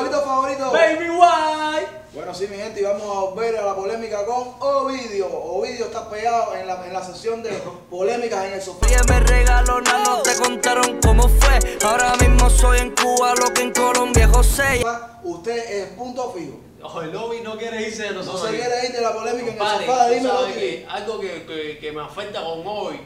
diablito favorito. Baby White. Bueno, sí, mi gente, y vamos a volver a la polémica con Ovidio. Ovidio está pegado en la, en la sesión de polémicas en el sofá. Me regaló, nada, no te contaron cómo fue. Ahora mismo soy en Cuba, lo que en Colombia José. Usted es punto fijo. Ojo, el lobby no quiere irse de No nosotros. se aquí. quiere ir de la polémica en el Compadre, sofá, dímelo. Ovidio. que algo que, que, que me afecta con hoy,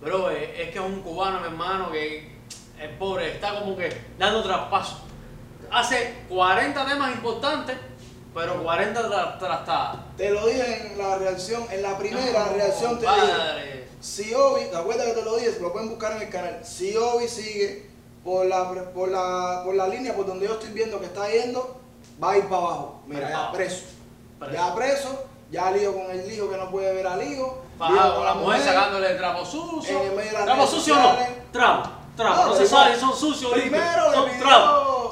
bro, es, es que es un cubano, mi hermano, que es pobre, está como que dando traspaso. Hace 40 temas importantes, pero 40 tra- trastadas. Te lo dije en la reacción, en la primera No, reacción te dije. Si Obi, ¿te acuerdas que te lo dije? Lo pueden buscar en el canal. Si Obi sigue por la, por la, por la línea por donde yo estoy viendo que está yendo, va a ir para abajo. Mira, Para ya abajo. preso. Ya preso, ya lío con el hijo que no puede ver al hijo. Bajado con la mujer sacándole trapo sucio. en el medio de las ¿Trapo sucio o no? Trapo, trapo. No, No, se sabe, son sucios. primero Son pidió-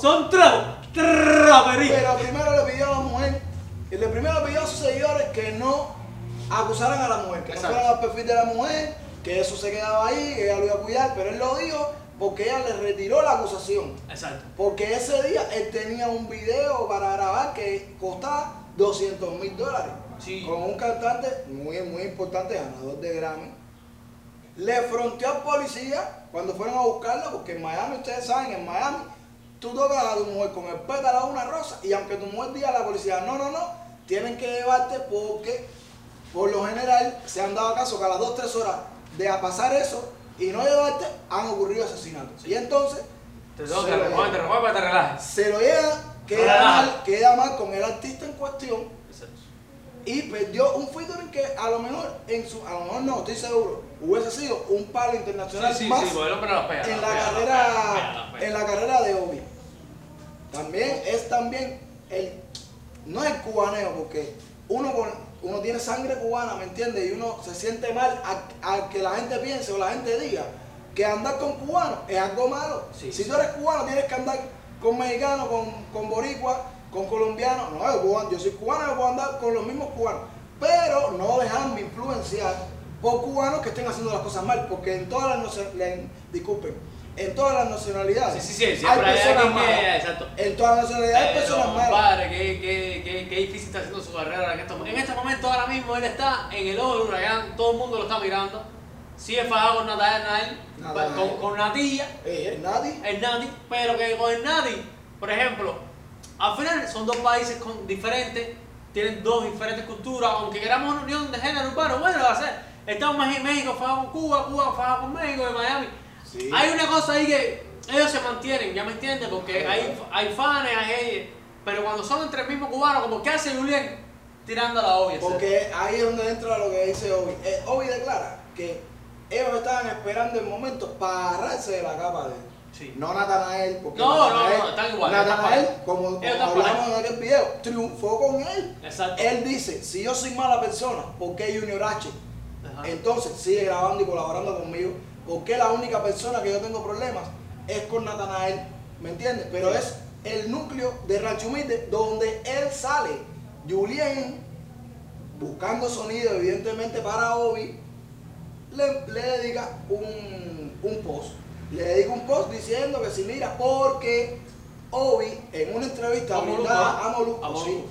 Son trapos. Trapería. Pero primero le pidió a la mujer, y le primero le pidió a sus seguidores que no acusaran a la mujer, que Exacto. no fueran al perfil de la mujer, que eso se quedaba ahí, que ella lo iba a cuidar, pero él lo dijo porque ella le retiró la acusación. Exacto. Porque ese día él tenía un video para grabar que costaba 200 mil dólares. Sí. Con un cantante muy, muy importante, ganador de Grammy. Le fronteó al policía cuando fueron a buscarlo, porque en Miami, ustedes saben, en Miami, tú tocas a tu mujer con el pétalo de una rosa y aunque tu mujer diga a la policía, no, no, no, tienen que llevarte porque por lo general se han dado caso que a las 2, 3 horas de a pasar eso y no llevarte, han ocurrido asesinatos. Y entonces Te se lo recoger, te llevan. recoger para que te relajes. se lo lleva, queda mal, queda mal con el artista en cuestión Exacto. y perdió un featuring que a lo mejor, en su, a lo mejor no, estoy seguro, hubiese sido un palo internacional Sí, sí, más sí, pega. en la pega, carrera, pega. en la carrera de Obi. También es también el, no es el cubaneo, porque uno con, uno tiene sangre cubana, ¿me entiendes? Y uno se siente mal a, a que la gente piense o la gente diga que andar con cubanos es algo malo. Sí, si sí. tú eres cubano, tienes que andar con mexicanos, con, con boricua, con colombianos. No, yo, puedo- yo soy cubano, yo puedo andar con los mismos cubanos. Pero no dejarme influenciar por cubanos que estén haciendo las cosas mal, porque en todas las nacionalidades, disculpen, en todas las nacionalidades Sí, sí, sí, hay personas que- malas. exacto. En todas las nacionalidades hay personas malas. Qué, qué, qué, qué difícil está haciendo su carrera en este momento, ahora mismo, él está en el ojo del huracán, todo el mundo lo está mirando. Sigue fajado con Natanael. con, con Natilla, Eh, nadie. el Nati, pero que con el Nati, por ejemplo, al final son dos países con, diferentes, tienen dos diferentes culturas, aunque queramos una unión de género urbano, bueno, va a ser. Estamos en México, fajado con Cuba, Cuba fajado con México, de Miami. Sí. Hay una cosa ahí que ellos se mantienen, ¿ya me entiendes? Porque hay, hay fans, hay ellos, pero cuando son entre el mismo cubano, como ¿qué hace Julián? Tirando la obvia. Porque ahí es donde entra lo que dice Obi. Eh, Obi declara que ellos estaban esperando el momento para agarrarse de la capa de él. Sí. No Natanael, porque No, no, Natanael, no, están iguales, están Natanael, parejas. como, como hablamos en aquel video, triunfó con él. Exacto. Él dice, si yo soy mala persona, ¿por qué Junior H? Ajá. Entonces sigue grabando y colaborando conmigo. Porque la única persona que yo tengo problemas es con Natanael. ¿Me entiendes? Pero Sí. es el núcleo de Rancho Humilde donde él sale. Julien, buscando sonido, evidentemente para Obi, le, le dedica un, un post. Le dedica un post diciendo que si mira, porque Obi en una entrevista A Molusco. sí,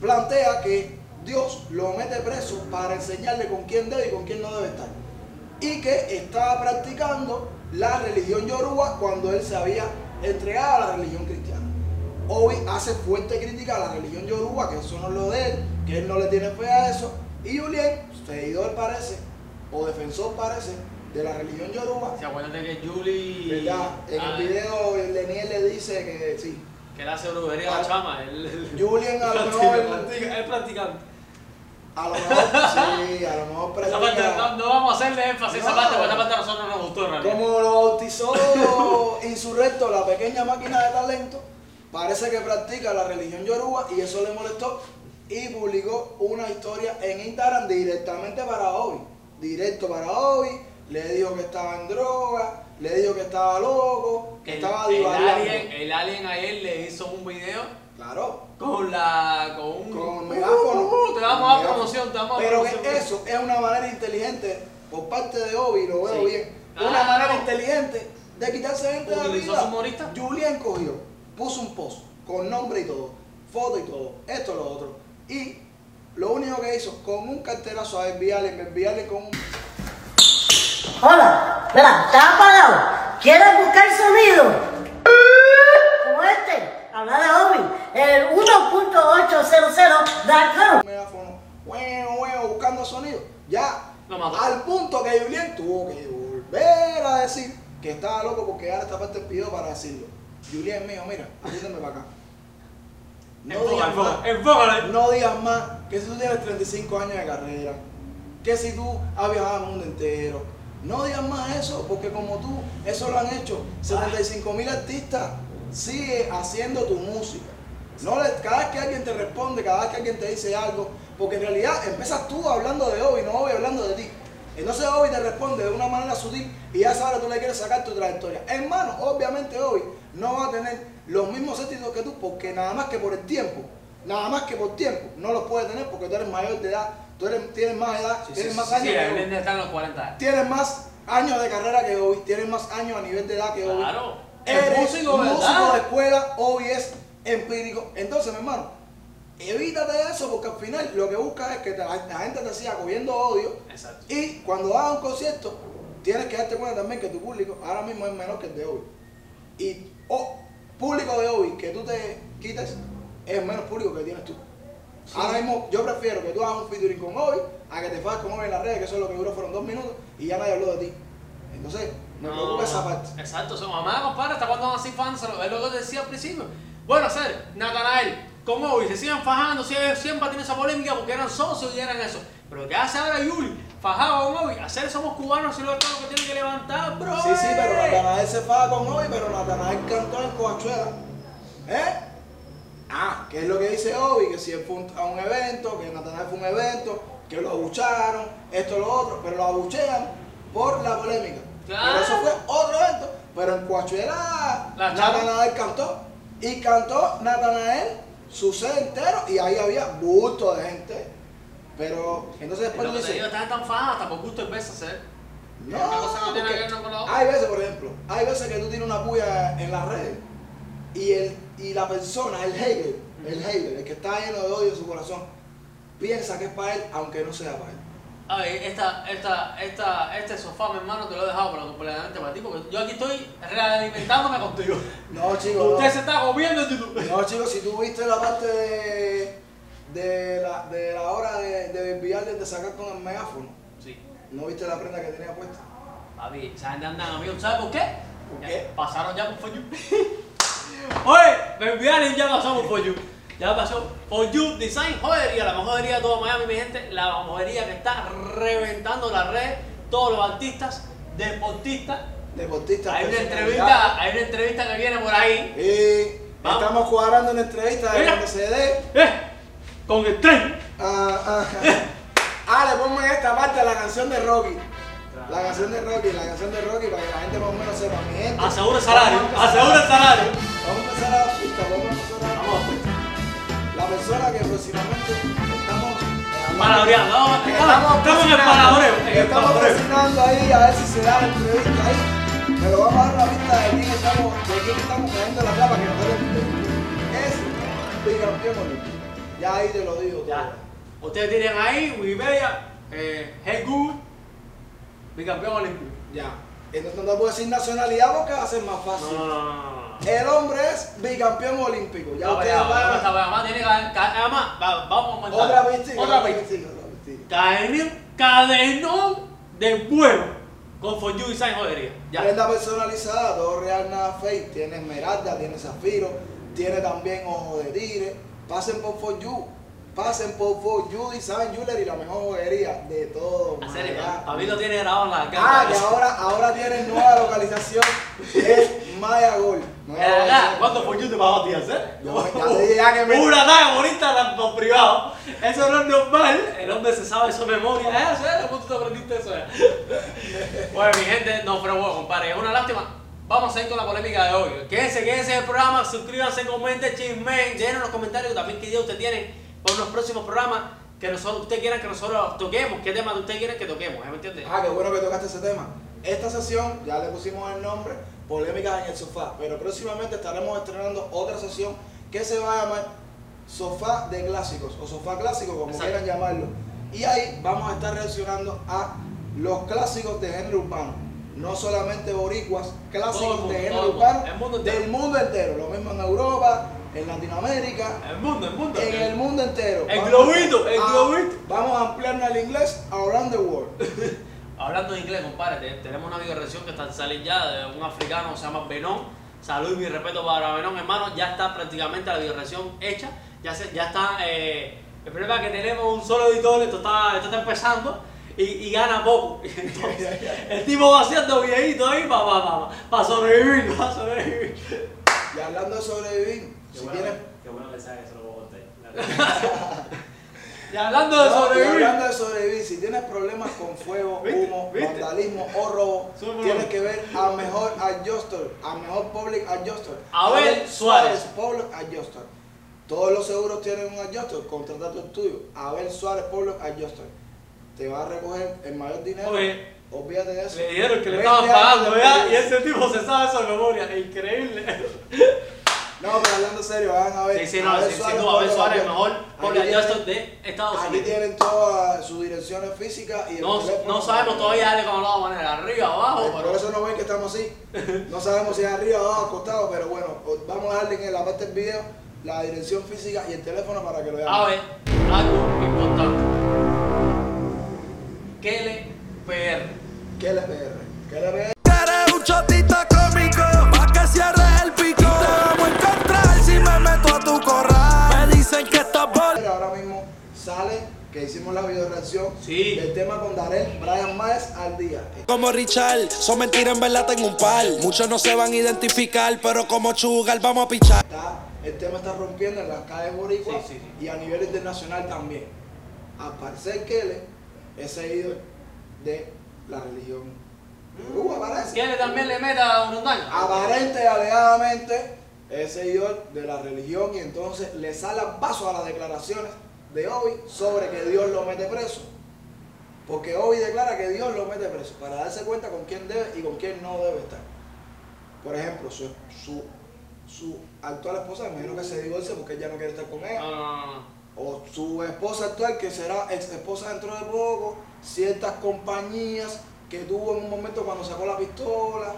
plantea que Dios lo mete preso para enseñarle con quién debe y con quién no debe estar. Y que estaba practicando la religión yoruba cuando él se había entregado a la religión cristiana. Hoy hace fuerte crítica a la religión yoruba, que eso no es lo de él, que él no le tiene fe a eso. Y Julien, seguidor parece, o defensor parece, de la religión yoruba, Sí, acuérdate que Julie. ¿verdad? En ah, el video el Leniel le dice que sí. Que él hace brujería a la Ah. chama. Él, él- Julien a lo mejor, él practicante. A lo mejor, sí, a lo mejor practica- no, no vamos a hacerle énfasis a esa parte, porque esa parte a nosotros no nos gustó en realidad. Como lo bautizó Insurrecto, la pequeña máquina de talento, parece que practica la religión yoruba y eso le molestó y publicó una historia en Instagram directamente para Obi. Directo para Obi, le dijo que estaba en droga, le dijo que estaba loco, que El, estaba el divagando. alien, el alien ayer le hizo un video Claro, con la. con un. con megáfono. Uh, te vamos a dar promoción, te vamos a dar Pero que promoción. eso es una manera inteligente por parte de Obi, lo veo Sí. bien. Una manera inteligente de quitarse gente de humorista. Julián cogió, puso un post con nombre y todo, foto y todo, esto, lo otro. Y lo único que hizo, con un carterazo a enviarle, enviarle con un... Hola, espera, ¿está apagado? ¿Quieres buscar sonido? Como este, habla de Obi, el 1.800.com. megáfono, huevo, huevo, buscando sonido. Ya, al punto que Julien tuvo que volver a decir que estaba loco porque ahora esta parte pidió para decirlo. Julien mío, mira, ayúdame para acá. No digas más, no digas más que si tú tienes 35 años de carrera, que si tú has viajado al mundo entero. No digas más eso, porque como tú, eso lo han hecho 75 mil artistas. Sigue haciendo tu música. No le- cada vez que alguien te responde, cada vez que alguien te dice algo, porque en realidad empiezas tú hablando de Obi, no Obi hablando de ti. Entonces Obi te responde de una manera sutil y ya sabes tú le quieres sacar tu trayectoria. Hermano, obviamente Obi no va a tener los mismos éxitos que tú, porque nada más que por el tiempo, nada más que por tiempo, no los puedes tener porque tú eres mayor de edad, tú eres, tienes más edad, Sí, tienes sí, más sí, años sí, que el Obi. Blender está en los 40 años. Tienes más años de carrera que Obi, tienes más años a nivel de edad que Obi. Claro. Eres músico, músico de escuela, Obi es empírico. Entonces, mi hermano, evítate eso porque al final lo que buscas es que la, la gente te siga cogiendo odio Exacto. y cuando hagas un concierto tienes que darte cuenta también que tu público ahora mismo es menor que el de Obi. Y o público de Obi que tú te quites es menos público que tienes tú. Ahora mismo yo prefiero que tú hagas un featuring con Obi a que te fajes con Obi en las redes, que eso es lo que duró fueron dos minutos y ya nadie habló de ti. Entonces, me preocupa esa parte. Exacto, son mamá, compadre, hasta cuando van así fans, es lo que decía al principio. Bueno, hacer, Natanael, con Obi, se siguen fajando, siempre, siempre tiene esa polémica porque eran socios y eran eso. Pero ¿qué hace ahora Yuli? Fajado con Obi, hacer somos cubanos y lo que que tienen que levantar, bro. Sí, sí, pero Natanael se faja con Obi, pero Natanael cantó en Coachuela. ¿Eh? Ah, ¿qué es lo que dice Obi? Que si él fue a un evento, que Natanael fue un evento, que lo abucharon, esto, lo otro, pero lo abuchean por la polémica. Claro. Pero eso fue otro evento, pero en Coachuela. Natanael cantó. Y cantó Natanael su set entero y ahí había bulto de gente. Pero entonces después dices, digo, están tan hasta por gusto el beso hacer. no, no hay veces, por ejemplo, hay veces que tú tienes una puya en las redes y, el, y la persona, el hater, el hater, el que está lleno de odio en su corazón, piensa que es para él, aunque no sea para él. A ver, esta, esta, esta, este sofá, mi hermano, te lo he dejado para completamente para ti, porque yo aquí estoy realimentándome contigo. No, chicos, Usted se está comiendo en YouTube. No, chicos, si tú viste la parte de, de, la, de la hora de, de enviarle, de sacar con el megáfono, Sí. ¿no viste la prenda que tenía puesta? Papi, ¿saben dónde andan amigos? ¿Sabes por qué? ¿Por Ya, qué? Pasaron ya por You. Oye, me enviaron y ya pasamos For You. Ya pasó For You Design Jodería, la mejor jodería de todo Miami, mi gente. La jodería que está reventando las redes. Todos los artistas, deportistas. Deportista. Hay una entrevista, hay una entrevista que viene por ahí. Y Vamos. estamos cuadrando una entrevista de se dé. ¡Eh! Con el tren. Ah, ah, ah, le ponme esta parte la canción de Rocky. La canción de Rocky, la canción de Rocky para que la gente más o menos sepa. Mi gente. Asegura el salario, asegura el salario. Vamos a empezar a la pista, vamos a empezar a. La persona que próximamente estamos. Palabreando, estamos, estamos en el palabreo. Estamos presionando ahí a ver si se da la entrevista ahí. Pero vamos a dar la pista de quién estamos, de quién estamos cayendo la plata que nos dé Es bicampeón olímpico. Ya ahí te lo digo. Ya. Ustedes tienen ahí Wikipedia, eh, Google, bicampeón olímpico. Ya. Entonces no te puedo decir nacionalidad porque va a ser más fácil. No, no, no, no. El hombre es bicampeón olímpico. Ya Ya, ustedes van. además tiene que vamos a aumentar. Otra pista. Otra pista. Cadenón, cadenón de vuelo con For You Design Jodería. Ya. Prenda personalizada, todo real, nada fake. Tiene esmeralda, tiene zafiro, tiene también ojo de tigre. Pasen por For You. Pasen por For You Design Jewelry, la mejor joyería de todo. A mí lo tiene grabado en la Ah, cara. que ahora, ahora tienen nueva localización. Es Maya Gold. Nueva Eh, localización. ¿Cuánto For You te pagó a ti hacer? Yo ya que me- Una talla bonita por privado. Eso no es normal. El hombre se sabe su memoria. ¿Eh? ¿Sabes cómo tú te aprendiste eso? eh? Bueno, mi gente, no fregó, compadre. Es una lástima. Vamos a ir con la polémica de hoy. Quédense, quédense en el programa, suscríbanse, comenten, chismen, llenen los comentarios también qué idea usted tiene para los próximos programas que nosotros, usted quiera que nosotros toquemos, qué tema usted quiere que toquemos, ¿eh? ¿me entiende? Ah, qué bueno que tocaste ese tema. Esta sesión ya le pusimos el nombre, Polémicas en el Sofá, pero próximamente estaremos estrenando otra sesión que se va a llamar Sofá de Clásicos o Sofá Clásico, como Exacto. quieran llamarlo. Y ahí vamos a estar reaccionando a los clásicos de género urbano. No solamente boricuas, clásicos mundo, de género urbano mundo del mundo entero. Lo mismo en Europa, en Latinoamérica, El mundo, el mundo. en el mundo entero. El Vamos globito, el a- globito. Vamos a ampliarnos al inglés around the world. Hablando de inglés, compadre, te- tenemos una video reacción que está saliendo ya de un africano que se llama Benón. Salud y mi respeto para Benón, hermano. Ya está prácticamente la video reacción hecha. Ya, se, ya está. eh, el problema es que tenemos un solo editor, esto está, esto está empezando y, y gana poco. Entonces, el tipo va haciendo viejito ahí para pa, pa, pa sobrevivir, para sobrevivir. Y hablando de sobrevivir, si tienes Qué bueno que sabes que se lo voy a contar. Y hablando de No, y sobrevivir. hablando de sobrevivir, si tienes problemas con fuego, humo, ¿Viste? vandalismo o robo, Somos- tienes que ver a mejor adjuster, a mejor public adjuster. Abel Suárez. Public adjuster. Todos los seguros tienen un adjuster, contrata el tuyo. Abel Suárez Public adjuster. Te va a recoger el mayor dinero. Oye. Olvídate de eso. Le dijeron que le 20 estaban pagando ya y ese tipo se sabe eso de memoria. Increíble. No, pero hablando serio, van a ver. Sí, sí, no, Abel sí, sin Suárez, duda, Abel Suárez, mejor Aquí tienen- adjuster de Estados Aquí Unidos. tienen todas sus direcciones físicas y el No, teléfono. no sabemos todavía darle como la manera, arriba, abajo, Por pero eso no ven que estamos así. No sabemos si es arriba, abajo, acostado, pero bueno, os- vamos a darle en la parte del video la dirección física y el teléfono para que lo vean. a ver, algo importante. KLPR. ¿Qué LPR? ¿Qué que hicimos la video reacción Sí. del tema con Darel Brian Maes al día. Como Richard, son mentiras en verdad tengo un par Muchos no se van a identificar Pero como Chugal vamos a pichar Está, el tema está rompiendo en las calles boricuas Sí, sí, sí. y a nivel internacional también. Al parecer Kele es seguidor de la religión. Uh, aparece. ¿Quiere también le meta unos daños? aparente y alegadamente es seguidor de la religión y entonces le sale al paso a las declaraciones de Obi sobre que Dios lo mete preso. Porque Obi declara que Dios lo mete preso para darse cuenta con quién debe y con quién no debe estar. Por ejemplo, su, su, su actual esposa, me imagino que se divorcia porque ella no quiere estar con ella. No, no, no, no. O su esposa actual, que será ex esposa dentro de poco, ciertas compañías que tuvo en un momento cuando sacó la pistola.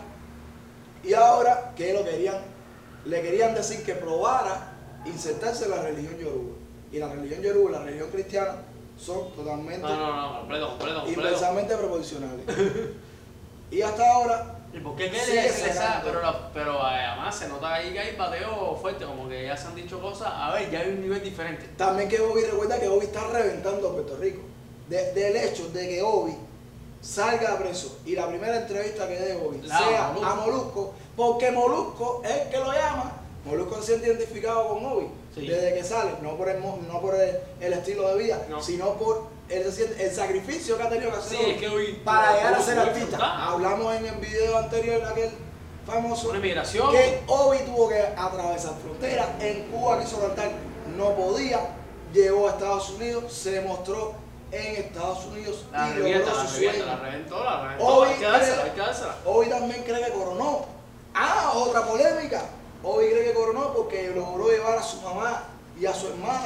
Y ahora que lo querían, le querían decir que probara insertarse en la religión yoruba. Y la religión yoruba y la religión cristiana son totalmente No, no, no, completo, completo, completo. inversamente proporcionales. y hasta ahora, ¿Y por qué quiere? Pero, la- pero eh, además se nota ahí que hay bateo fuerte, como que ya se han dicho cosas. A ver, ya hay un nivel diferente. También que Obi recuerda que Obi está reventando a Puerto Rico. De- del hecho de que Obi salga preso y la primera entrevista que dé Obi La sea Molusco. a Molusco, porque Molusco es el que lo llama. Molusco se siente identificado con Obi Sí. desde que sale, no por el, no por el, el estilo de vida, No. sino por siente- el sacrificio que ha tenido que hacer Sí, es que para llegar a ser artista. Hablamos en el video anterior, aquel famoso, Una migración. que Obi tuvo que atravesar fronteras. En Cuba quiso cantar, no podía. Llegó a Estados Unidos, se mostró en Estados Unidos La y revienta, logró la su revienta, sueño. la reventó, la reventó. Hoy hay que dársela, cree- hay que dársela. Hoy también cree que coronó. Ah, otra polémica. Hoy cree que coronó porque logró llevar a su mamá y a su hermana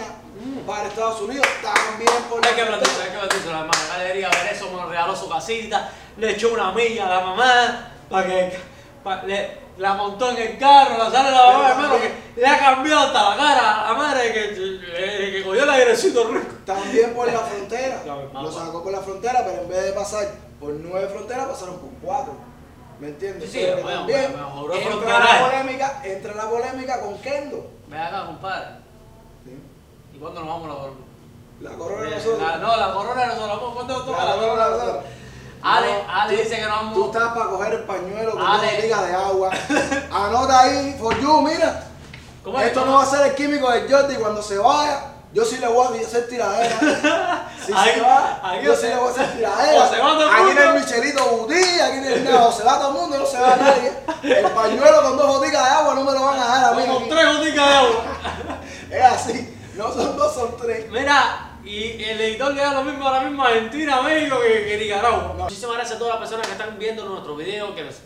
para Estados Unidos. También por Mm. Hay que la plantarse, hay que la hermana. Ver eso, me regaló su casita, le echó una milla a la mamá, para que pa- le, la montó en el carro, la sale la mamá, Pero hermano, también- que le ha cambiado hasta la cara a la madre que, que, que cogió el airecito rico. También por la frontera. Lo sacó por la frontera, pero en vez de pasar por nueve fronteras, pasaron por cuatro. ¿Me entiendes? Sí, sí, Pero bueno, también entra la polémica, entra la polémica con Kendo. Ve acá, compadre. ¿Y cuándo nos vamos a la La corona de la- nosotros. la- No, la corona de nosotros. ¿Cuándo nos toca La la corona corona de nosotros. Ale, No, Ale tú- dice que no vamos. Tú estás para coger el pañuelo con Ale. dos botellas de agua. Anota ahí, for you, mira. Esto ¿Cómo no va a ser el químico de Jordi cuando se vaya. Yo sí le voy a hacer tiradera. Si Ahí- se va, ahí yo sí le voy a hacer tiradera. o se va todo el aquí en el Michelito Budí, aquí en el nada, o se va todo el mundo, no se va nadie. El pañuelo con dos botellas de agua no me lo van a dar a mí. Aquí. tres goticas de agua. Es así. No son dos, son tres. Mira, y el editor le da lo mismo ahora mismo a Argentina, México que, que Nicaragua. Muchísimas gracias a todas las personas que están viendo nuestro video, que nos-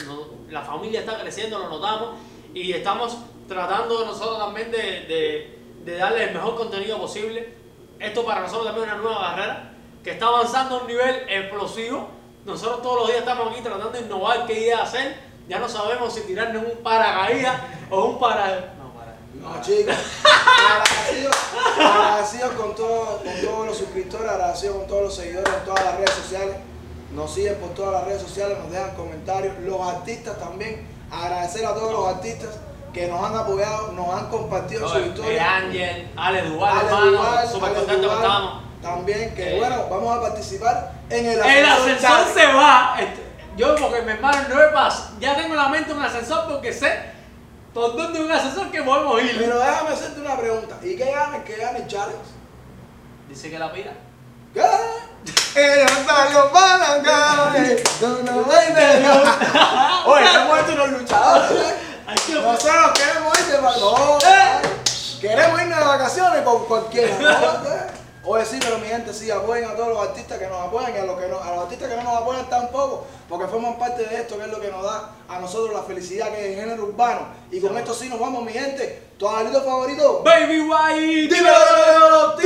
la familia está creciendo, lo notamos. Y estamos tratando nosotros también de, de, de darle el mejor contenido posible. Esto para nosotros también es una nueva carrera que está avanzando a un nivel explosivo. Nosotros todos los días estamos aquí tratando de innovar qué idea hacer. Ya no sabemos si tirarnos un paracaídas o un para... No, para. No, chicos. Agradecidos, agradecidos con, todo- con todos los suscriptores, agradecidos con todos los seguidores en todas las redes sociales. Nos siguen por todas las redes sociales, nos dejan comentarios. Los artistas también. Agradecer a todos los artistas que nos han apoyado, nos han compartido su Eh, historia. Ángel, Ale Duval, Ale hermano, Duval, súper Ale contento que Duval, estábamos. También que Eh. bueno, vamos a participar en el El ascensor se va. Este, Yo, porque mi hermano no me pasa. Ya tengo en la mente un ascensor porque sé por dónde es un ascensor que podemos ir. Pero déjame hacerte una pregunta. ¿Y qué gana el que gane el challenge? Dice que la pira. ¿Qué? Ellos están los balancanes, no nos ven de Dios. Oye, hemos hecho unos luchadores. Ay, qué Nosotros vacaciones. Queremos irnos de vacaciones con cualquiera. ¿no? Oye, sí, pero mi gente, sí, apoyen a todos los artistas que nos apoyan y a los, que no, a los artistas que no nos apoyan tampoco, porque forman parte de esto, que es lo que nos da a nosotros la felicidad que es el género urbano. Y con esto sí nos vamos, mi gente. Tu favorito. Baby White. Dímelo,